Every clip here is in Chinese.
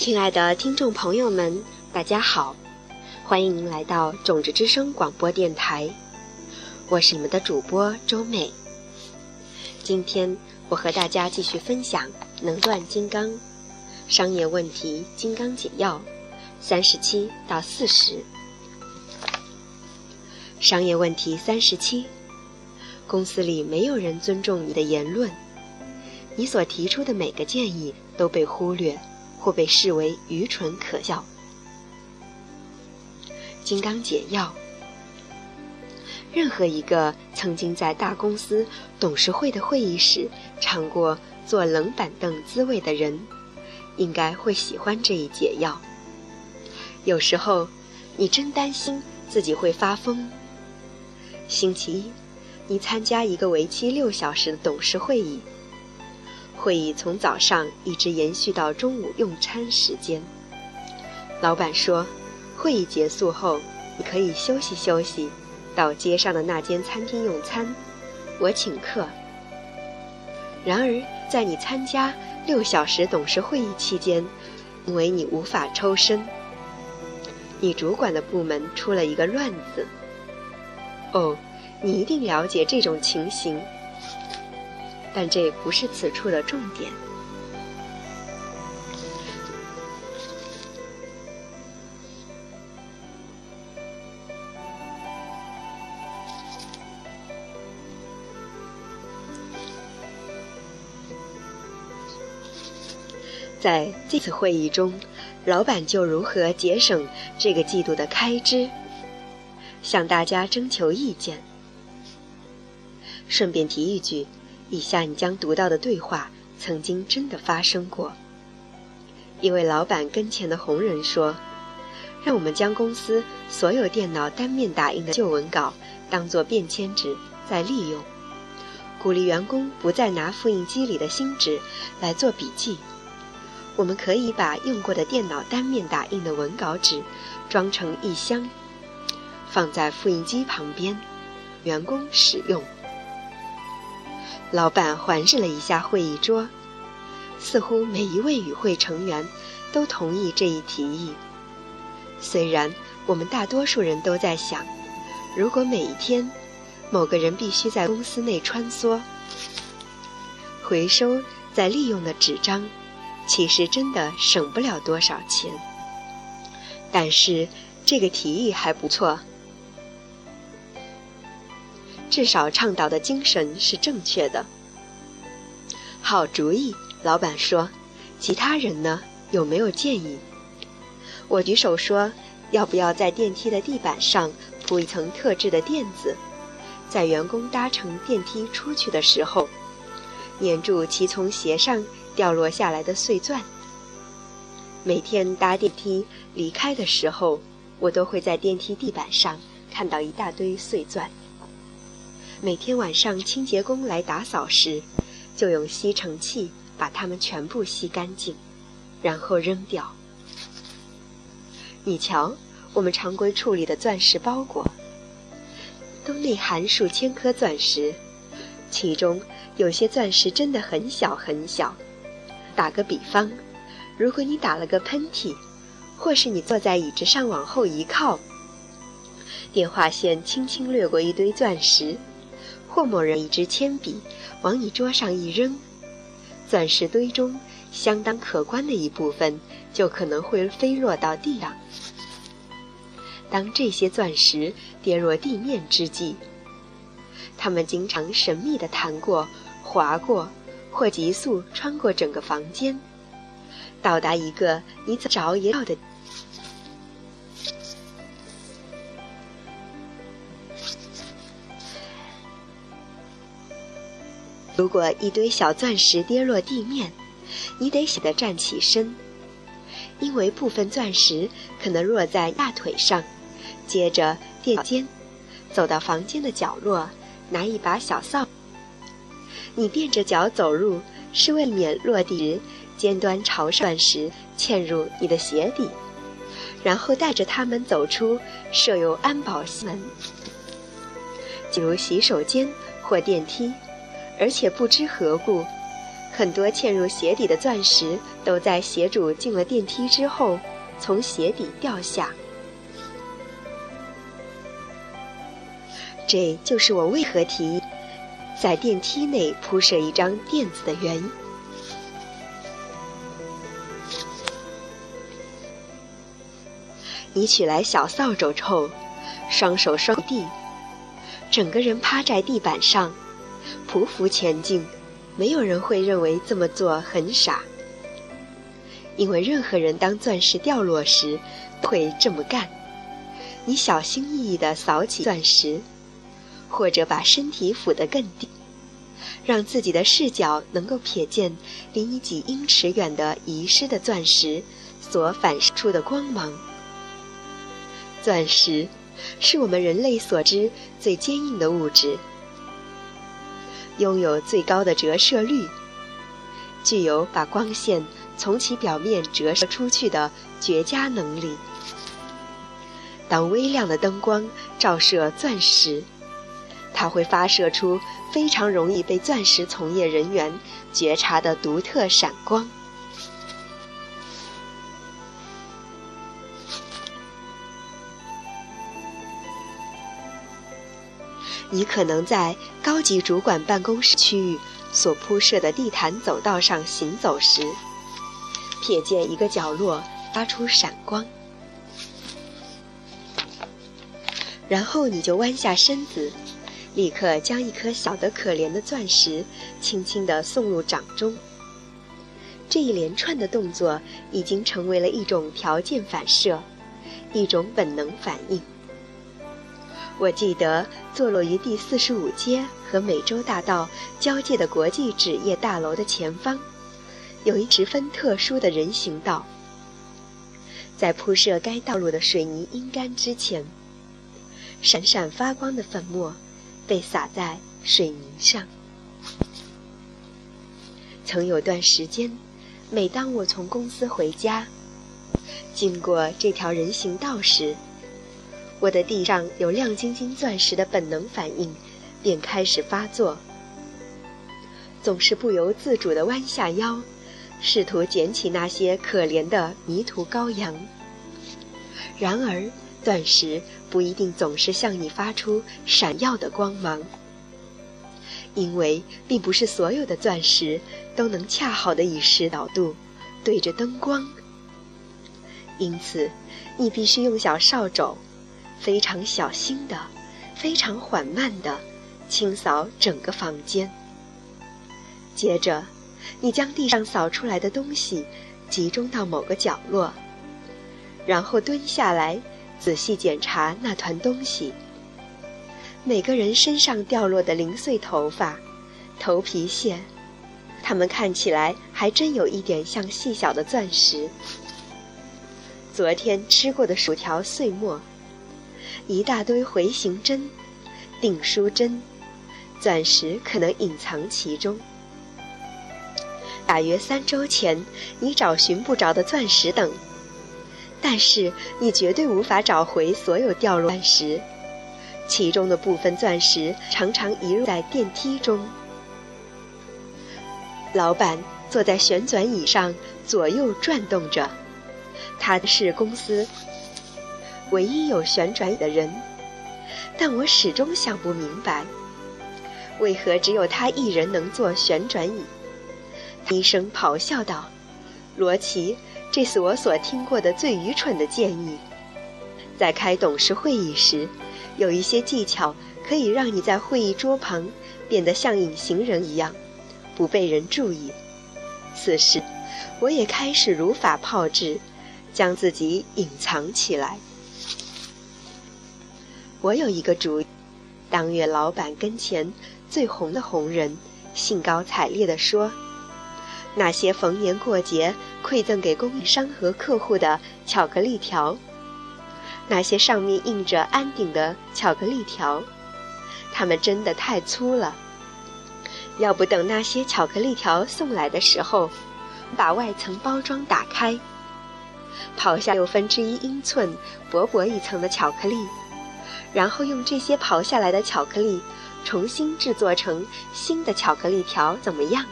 亲爱的听众朋友们，大家好，欢迎您来到种子之声广播电台，我是你们的主播周美。今天我和大家继续分享《能断金刚商业问题金刚解药》三十七到四十。商业问题三十七：公司里没有人尊重你的言论，你所提出的每个建议都被忽略。或被视为愚蠢可笑。金刚解药。任何一个曾经在大公司董事会的会议室尝过坐冷板凳滋味的人，应该会喜欢这一解药。有时候，你真担心自己会发疯。星期一，你参加一个为期六小时的董事会议。会议从早上一直延续到中午用餐时间。老板说，会议结束后你可以休息休息，到街上的那间餐厅用餐，我请客。然而，在你参加六小时董事会议期间，因为你无法抽身，你主管的部门出了一个乱子。哦，你一定了解这种情形。但这不是此处的重点。在这次会议中，老板就如何节省这个季度的开支，向大家征求意见。顺便提一句。以下你将读到的对话曾经真的发生过。一位老板跟前的红人说：“让我们将公司所有电脑单面打印的旧文稿当做便签纸再利用，鼓励员工不再拿复印机里的新纸来做笔记。我们可以把用过的电脑单面打印的文稿纸装成一箱，放在复印机旁边，员工使用。”老板环视了一下会议桌，似乎每一位与会成员都同意这一提议。虽然我们大多数人都在想，如果每一天某个人必须在公司内穿梭，回收再利用的纸张，其实真的省不了多少钱。但是这个提议还不错。至少倡导的精神是正确的。好主意，老板说。其他人呢？有没有建议？我举手说：要不要在电梯的地板上铺一层特制的垫子，在员工搭乘电梯出去的时候，粘住其从鞋上掉落下来的碎钻。每天搭电梯离开的时候，我都会在电梯地板上看到一大堆碎钻。每天晚上清洁工来打扫时，就用吸尘器把它们全部吸干净，然后扔掉。你瞧，我们常规处理的钻石包裹，都内含数千颗钻石，其中有些钻石真的很小很小。打个比方，如果你打了个喷嚏，或是你坐在椅子上往后一靠，电话线轻轻掠过一堆钻石。或某人一支铅笔往你桌上一扔，钻石堆中相当可观的一部分就可能会飞落到地上。当这些钻石跌落地面之际，它们经常神秘地弹过、划过，或急速穿过整个房间，到达一个你找也到的。如果一堆小钻石跌落地面，你得醒得站起身，因为部分钻石可能落在大腿上。接着垫肩，走到房间的角落，拿一把小扫。你垫着脚走路，是为免落地时尖端朝上，钻石嵌入你的鞋底。然后带着它们走出设有安保门，进入洗手间或电梯。而且不知何故，很多嵌入鞋底的钻石都在鞋主进了电梯之后从鞋底掉下。这就是我为何提在电梯内铺设一张垫子的原因。你取来小扫帚后，双手双地，整个人趴在地板上，匍匐前进。没有人会认为这么做很傻，因为任何人当钻石掉落时会这么干。你小心翼翼地扫起钻石，或者把身体俯得更低，让自己的视角能够瞥见离你几英尺远的遗失的钻石所反射出的光芒。钻石是我们人类所知最坚硬的物质。拥有最高的折射率，具有把光线从其表面折射出去的绝佳能力。当微亮的灯光照射钻石，它会发射出非常容易被钻石从业人员觉察的独特闪光。你可能在高级主管办公室区域所铺设的地毯走道上行走时，瞥见一个角落发出闪光，然后你就弯下身子，立刻将一颗小得可怜的钻石轻轻地送入掌中。这一连串的动作已经成为了一种条件反射，一种本能反应。我记得，坐落于第四十五街和美洲大道交界的国际纸业大楼的前方，有一十分特殊的人行道。在铺设该道路的水泥阴干之前，闪闪发光的粉末被洒在水泥上。曾有段时间，每当我从公司回家，经过这条人行道时，我的地上有亮晶晶钻石的本能反应，便开始发作，总是不由自主地弯下腰，试图捡起那些可怜的迷途羔羊。然而，钻石不一定总是向你发出闪耀的光芒，因为并不是所有的钻石都能恰好的以十角度对着灯光，因此，你必须用小扫帚。非常小心的，非常缓慢的清扫整个房间。接着，你将地上扫出来的东西集中到某个角落，然后蹲下来仔细检查那团东西。每个人身上掉落的零碎头发、头皮屑，它们看起来还真有一点像细小的钻石。昨天吃过的薯条碎末。一大堆回形针、订书针，钻石可能隐藏其中。大约三周前，你找寻不着的钻石等，但是你绝对无法找回所有掉落钻石，其中的部分钻石常常遗落在电梯中。老板坐在旋转椅上左右转动着，他是公司。唯一有旋转椅的人，但我始终想不明白，为何只有他一人能坐旋转椅。医生咆哮道：“罗奇，这是我所听过的最愚蠢的建议。在开董事会议时，有一些技巧可以让你在会议桌旁变得像隐形人一样，不被人注意。此时，我也开始如法炮制，将自己隐藏起来。”我有一个主意，当月老板跟前最红的红人，兴高采烈地说：“那些逢年过节馈赠给供应商和客户的巧克力条，那些上面印着安鼎的巧克力条，它们真的太粗了。要不等那些巧克力条送来的时候，把外层包装打开，刨下六分之一英寸薄薄一层的巧克力。”然后用这些刨下来的巧克力，重新制作成新的巧克力条，怎么样？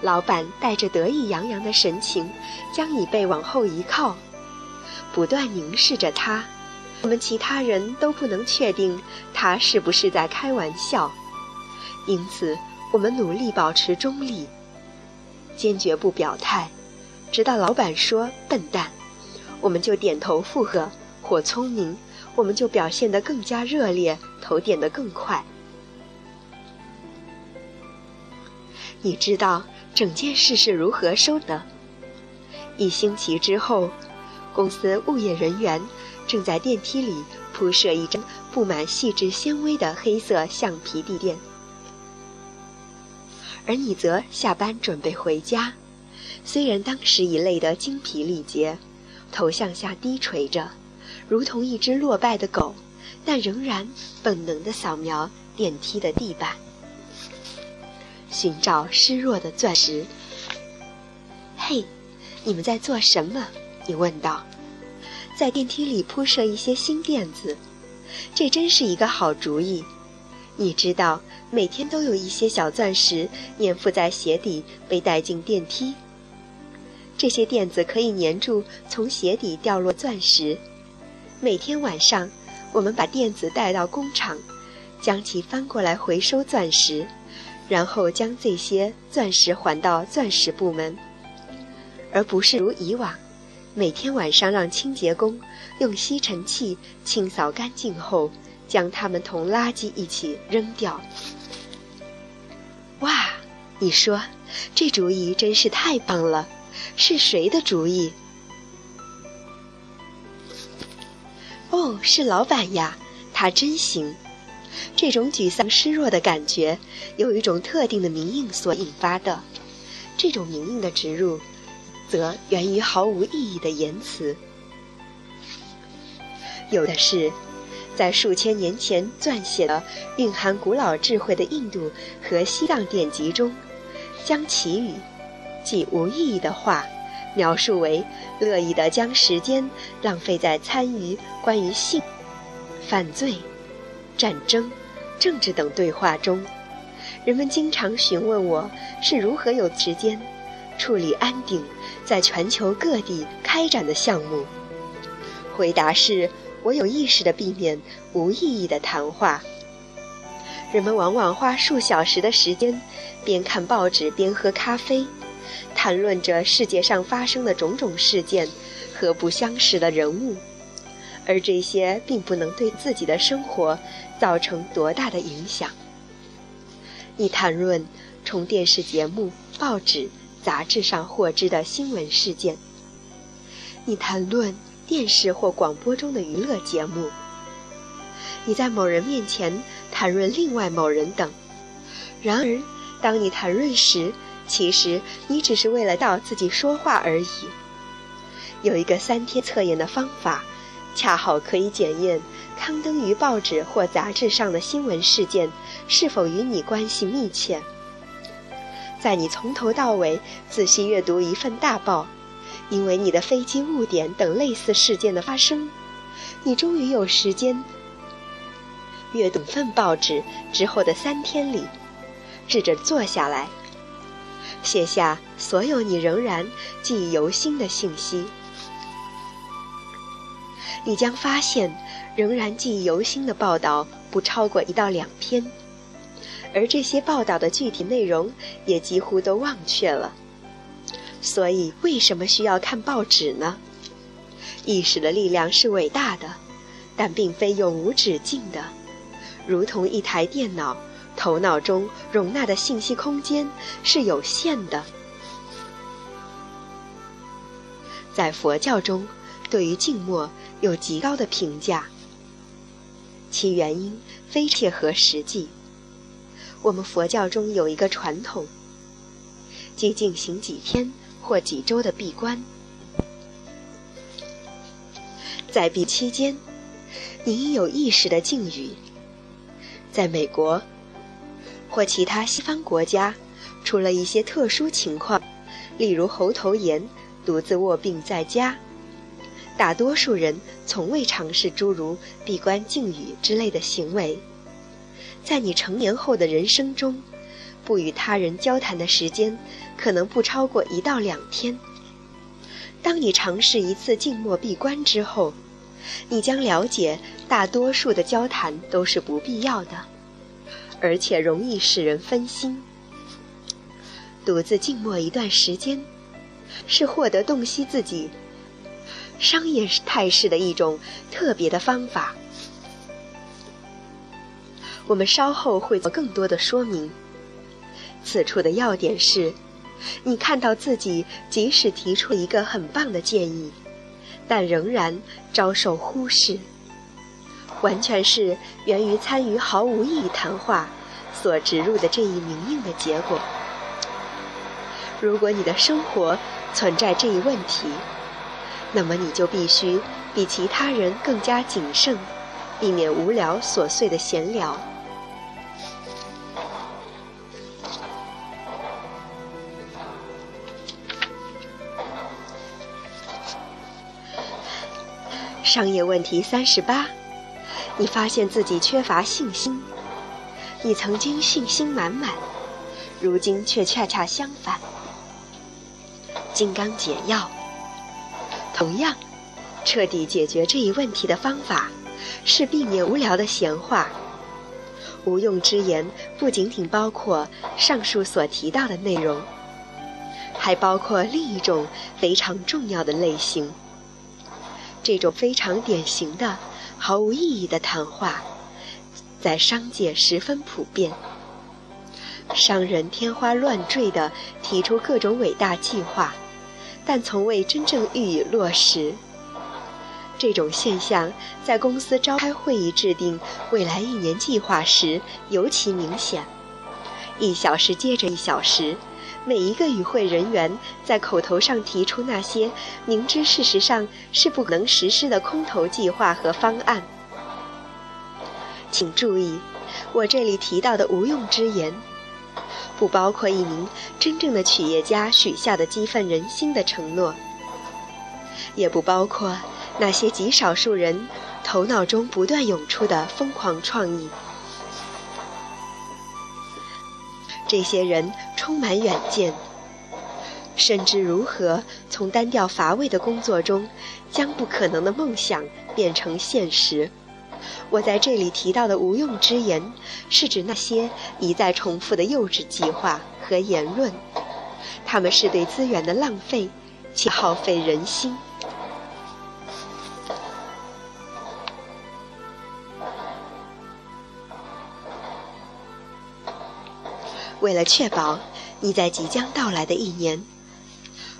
老板带着得意洋洋的神情，将椅背往后一靠，不断凝视着他。我们其他人都不能确定他是不是在开玩笑，因此我们努力保持中立，坚决不表态，直到老板说“笨蛋”，我们就点头附和；或聪明，我们就表现得更加热烈，头点得更快。你知道整件事是如何收的？一星期之后，公司物业人员。正在电梯里铺设一张布满细致纤维的黑色橡皮地垫，而你则下班准备回家。虽然当时已累得精疲力竭，头向下低垂着，如同一只落败的狗，但仍然本能地扫描电梯的地板，寻找失落的钻石。嘿，你们在做什么？你问道。在电梯里铺设一些新垫子，这真是一个好主意。你知道，每天都有一些小钻石粘附在鞋底，被带进电梯。这些垫子可以粘住从鞋底掉落钻石。每天晚上，我们把垫子带到工厂，将其翻过来回收钻石，然后将这些钻石还到钻石部门，而不是如以往。每天晚上，让清洁工用吸尘器清扫干净后，将它们同垃圾一起扔掉。哇，你说这主意真是太棒了！是谁的主意？哦，是老板呀，他真行。这种沮丧、失落的感觉，有一种特定的名印所引发的。这种名印的植入。则源于毫无意义的言辞，有的是在数千年前撰写的蕴含古老智慧的印度和西藏典籍中，将祈语，即无意义的话，描述为乐意的将时间浪费在参与关于性、犯罪、战争、政治等对话中。人们经常询问我是如何有时间。处理安定在全球各地开展的项目。回答是：我有意识地避免无意义的谈话。人们往往花数小时的时间，边看报纸边喝咖啡，谈论着世界上发生的种种事件和不相识的人物，而这些并不能对自己的生活造成多大的影响。你谈论从电视节目、报纸。杂志上获知的新闻事件，你谈论电视或广播中的娱乐节目，你在某人面前谈论另外某人等。然而，当你谈论时，其实你只是为了到自己说话而已。有一个三天测验的方法，恰好可以检验刊登于报纸或杂志上的新闻事件是否与你关系密切。在你从头到尾仔细阅读一份大报，因为你的飞机误点等类似事件的发生，你终于有时间阅读份报纸之后的三天里，试着坐下来，写下所有你仍然记忆犹新的信息。你将发现，仍然记忆犹新的报道不超过一到两篇。而这些报道的具体内容也几乎都忘却了。所以，为什么需要看报纸呢？意识的力量是伟大的，但并非永无止境的。如同一台电脑，头脑中容纳的信息空间是有限的。在佛教中，对于静默有极高的评价，其原因非切合实际。我们佛教中有一个传统，即进行几天或几周的闭关。在闭期间，你有意识的静语。在美国或其他西方国家，除了一些特殊情况，例如喉头炎、独自卧病在家，大多数人从未尝试诸如闭关静语之类的行为。在你成年后的人生中，不与他人交谈的时间可能不超过一到两天。当你尝试一次静默闭关之后，你将了解大多数的交谈都是不必要的，而且容易使人分心。独自静默一段时间，是获得洞悉自己商业态势的一种特别的方法。我们稍后会做更多的说明。此处的要点是。你看到自己即使提出一个很棒的建议，但仍然遭受忽视，完全是源于参与毫无意义谈话所植入的这一明硬的结果。如果你的生活存在这一问题，那么你就必须比其他人更加谨慎，避免无聊琐碎的闲聊。商业问题三十八：你发现自己缺乏信心。你曾经信心满满，如今却恰恰相反。金刚解药。同样，彻底解决这一问题的方法是避免无聊的闲话。无用之言不仅仅包括上述所提到的内容，还包括另一种非常重要的类型。这种非常典型的、毫无意义的谈话，在商界十分普遍。商人天花乱坠地提出各种伟大计划，但从未真正予以落实。这种现象在公司召开会议、制定未来一年计划时尤其明显。一小时接着一小时。每一个与会人员在口头上提出那些明知事实上是不能实施的空头计划和方案。请注意，我这里提到的无用之言，不包括一名真正的企业家许下的激愤人心的承诺，也不包括那些极少数人头脑中不断涌出的疯狂创意。这些人充满远见，甚至如何从单调乏味的工作中将不可能的梦想变成现实。我在这里提到的无用之言，是指那些一再重复的幼稚计划和言论，他们是对资源的浪费，且耗费人心。为了确保你在即将到来的一年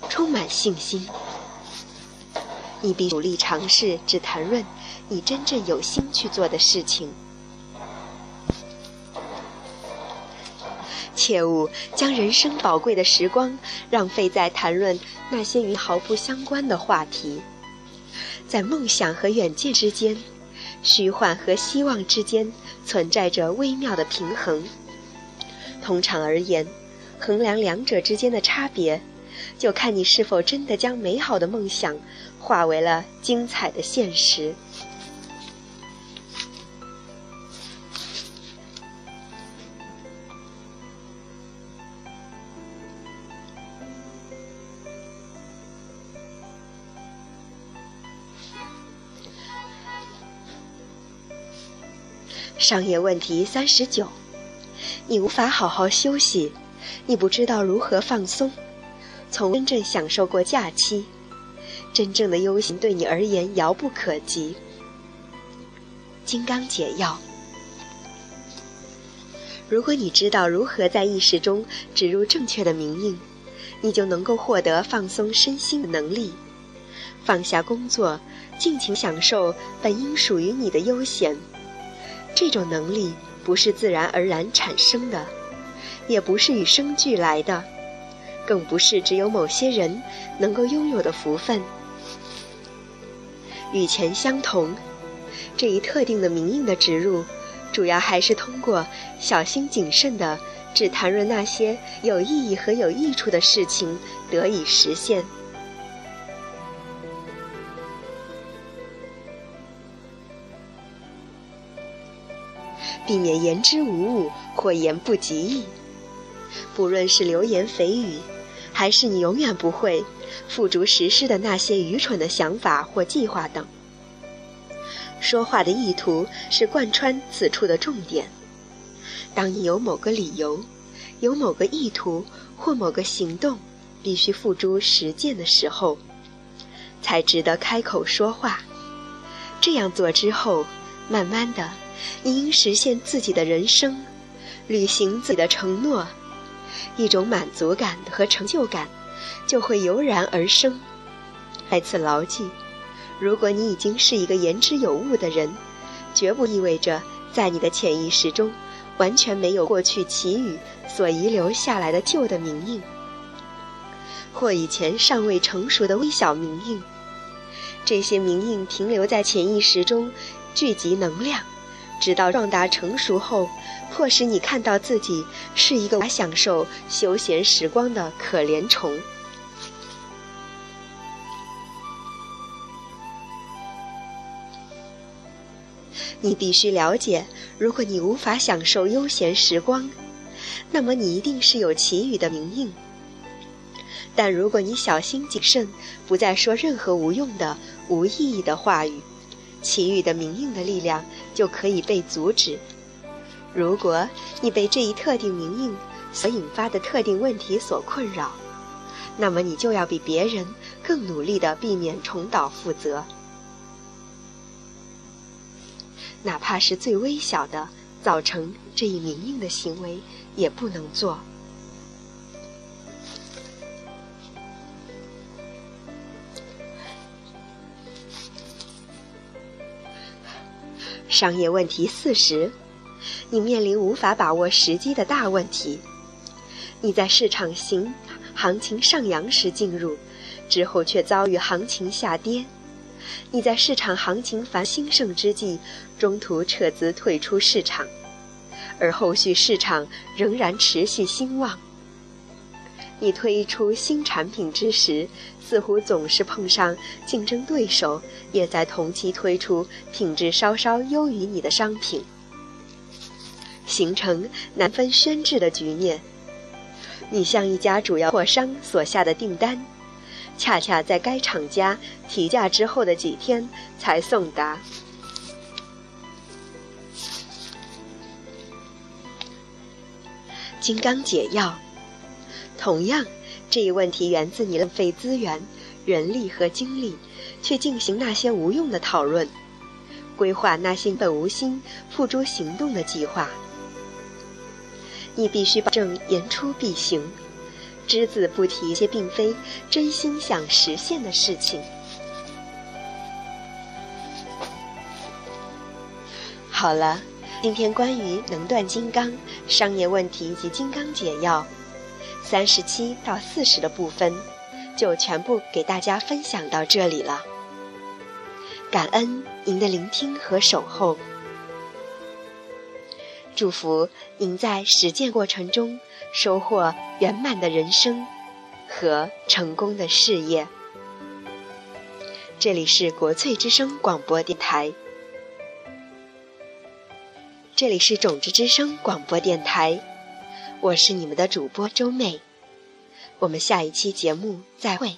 充满信心，你必努力尝试只谈论你真正有心去做的事情，切勿将人生宝贵的时光浪费在谈论那些与毫不相关的话题。在梦想和远见之间，虚幻和希望之间存在着微妙的平衡。通常而言，衡量两者之间的差别，就看你是否真的将美好的梦想化为了精彩的现实。商业问题三十九。你无法好好休息，你不知道如何放松，从真正享受过假期，真正的悠闲对你而言遥不可及。金刚解药。如果你知道如何在意识中植入正确的名印，你就能够获得放松身心的能力，放下工作，尽情享受本应属于你的悠闲。这种能力。不是自然而然产生的，也不是与生俱来的，更不是只有某些人能够拥有的福分。与前相同，这一特定的名印的植入，主要还是通过小心谨慎的只谈论那些有意义和有益处的事情得以实现。避免言之无物或言不及义。不论是流言蜚语，还是你永远不会付诸实施的那些愚蠢的想法或计划等。说话的意图是贯穿此处的重点。当你有某个理由、有某个意图或某个行动必须付诸实践的时候，才值得开口说话。这样做之后，慢慢的，你应实现自己的人生，履行自己的承诺。一种满足感和成就感就会油然而生。再次牢记：如果你已经是一个言之有物的人，绝不意味着在你的潜意识中完全没有过去奇语所遗留下来的旧的名印，或以前尚未成熟的微小名印。这些名印停留在潜意识中，聚集能量，直到壮大成熟后。迫使你看到自己是一个享受休闲时光的可怜虫。你必须了解，如果你无法享受悠闲时光，那么你一定是有奇语的名印。但如果你小心谨慎，不再说任何无用的、无意义的话语，其余的明印的力量就可以被阻止。如果你被这一特定名印所引发的特定问题所困扰，那么你就要比别人更努力地避免重蹈覆辙，哪怕是最微小的造成这一名印的行为也不能做。商业问题四十。你面临无法把握时机的大问题。你在市场行行情上扬时进入，之后却遭遇行情下跌。你在市场行情繁兴盛之际，中途撤资退出市场，而后续市场仍然持续兴旺。你推出新产品之时，似乎总是碰上竞争对手也在同期推出品质稍稍优于你的商品。形成难分轩轾的局面。你向一家主要货商所下的订单，恰恰在该厂家提价之后的几天才送达。金刚解药，同样，这一问题源自你浪费资源、人力和精力，去进行那些无用的讨论，规划那些本无心付诸行动的计划。你必须保证言出必行，只字不提一些并非真心想实现的事情。好了，今天关于能断金刚、商业问题及金刚解药三十七到四十的部分，就全部给大家分享到这里了。感恩您的聆听和守候。祝福您在实践过程中收获圆满的人生和成功的事业。这里是国粹之声广播电台，这里是种子之声广播电台，我是你们的主播周妹，我们下一期节目再会。